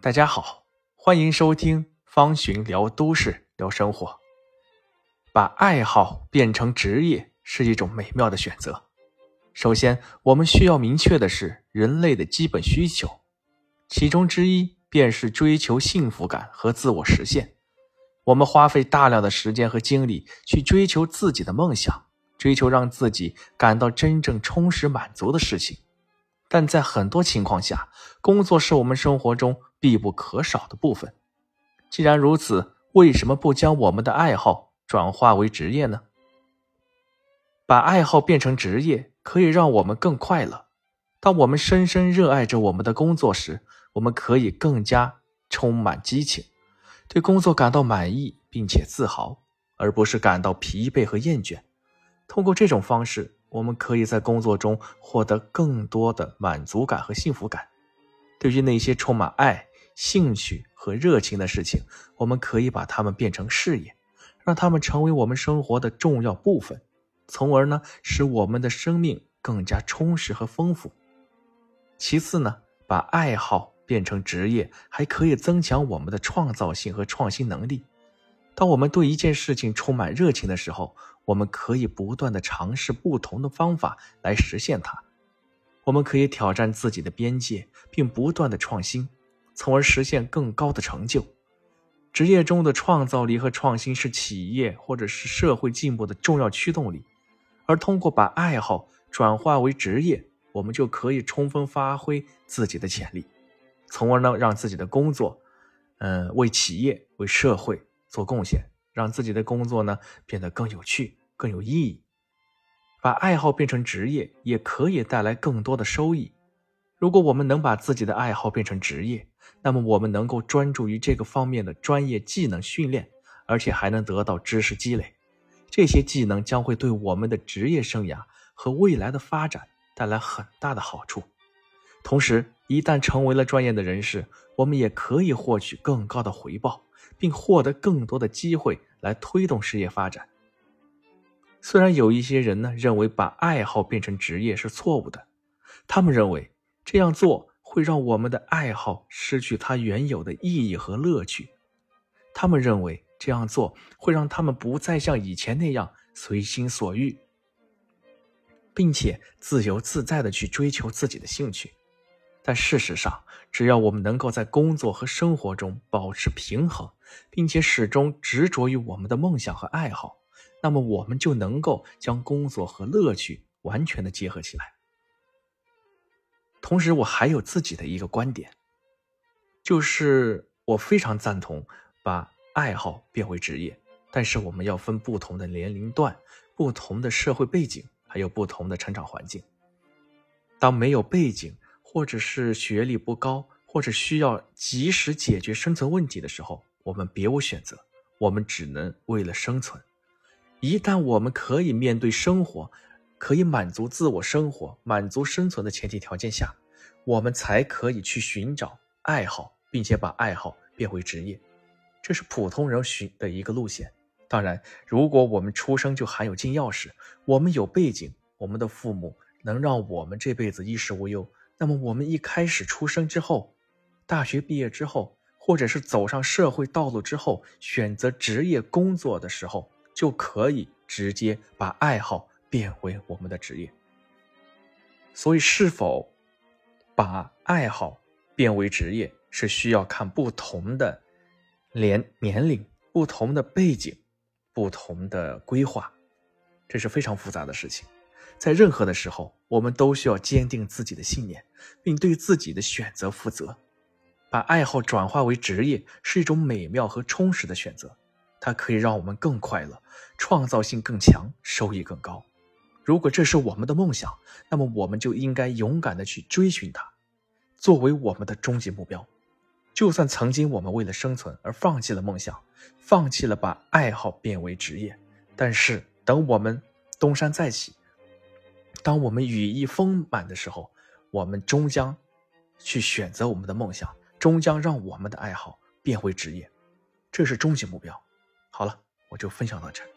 大家好，欢迎收听方寻聊都市聊生活。把爱好变成职业是一种美妙的选择。首先，我们需要明确的是人类的基本需求，其中之一便是追求幸福感和自我实现。我们花费大量的时间和精力去追求自己的梦想，追求让自己感到真正充实满足的事情。但在很多情况下，工作是我们生活中必不可少的部分。既然如此，为什么不将我们的爱好转化为职业呢？把爱好变成职业，可以让我们更快乐。当我们深深热爱着我们的工作时，我们可以更加充满激情，对工作感到满意并且自豪，而不是感到疲惫和厌倦。通过这种方式。我们可以在工作中获得更多的满足感和幸福感。对于那些充满爱、兴趣和热情的事情，我们可以把它们变成事业，让它们成为我们生活的重要部分，从而呢，使我们的生命更加充实和丰富。其次呢，把爱好变成职业，还可以增强我们的创造性和创新能力。当我们对一件事情充满热情的时候，我们可以不断的尝试不同的方法来实现它，我们可以挑战自己的边界，并不断的创新，从而实现更高的成就。职业中的创造力和创新是企业或者是社会进步的重要驱动力，而通过把爱好转化为职业，我们就可以充分发挥自己的潜力，从而呢让自己的工作，嗯，为企业为社会做贡献。让自己的工作呢变得更有趣、更有意义。把爱好变成职业，也可以带来更多的收益。如果我们能把自己的爱好变成职业，那么我们能够专注于这个方面的专业技能训练，而且还能得到知识积累。这些技能将会对我们的职业生涯和未来的发展带来很大的好处。同时，一旦成为了专业的人士，我们也可以获取更高的回报。并获得更多的机会来推动事业发展。虽然有一些人呢认为把爱好变成职业是错误的，他们认为这样做会让我们的爱好失去它原有的意义和乐趣。他们认为这样做会让他们不再像以前那样随心所欲，并且自由自在的去追求自己的兴趣。但事实上，只要我们能够在工作和生活中保持平衡，并且始终执着于我们的梦想和爱好，那么我们就能够将工作和乐趣完全的结合起来。同时，我还有自己的一个观点，就是我非常赞同把爱好变为职业，但是我们要分不同的年龄段、不同的社会背景，还有不同的成长环境。当没有背景，或者是学历不高，或者需要及时解决生存问题的时候，我们别无选择，我们只能为了生存。一旦我们可以面对生活，可以满足自我生活、满足生存的前提条件下，我们才可以去寻找爱好，并且把爱好变为职业。这是普通人寻的一个路线。当然，如果我们出生就含有金钥匙，我们有背景，我们的父母能让我们这辈子衣食无忧。那么，我们一开始出生之后，大学毕业之后，或者是走上社会道路之后，选择职业工作的时候，就可以直接把爱好变为我们的职业。所以，是否把爱好变为职业，是需要看不同的年年龄、不同的背景、不同的规划，这是非常复杂的事情。在任何的时候，我们都需要坚定自己的信念，并对自己的选择负责。把爱好转化为职业是一种美妙和充实的选择，它可以让我们更快乐、创造性更强、收益更高。如果这是我们的梦想，那么我们就应该勇敢地去追寻它，作为我们的终极目标。就算曾经我们为了生存而放弃了梦想，放弃了把爱好变为职业，但是等我们东山再起。当我们羽翼丰满的时候，我们终将去选择我们的梦想，终将让我们的爱好变回职业，这是终极目标。好了，我就分享到这。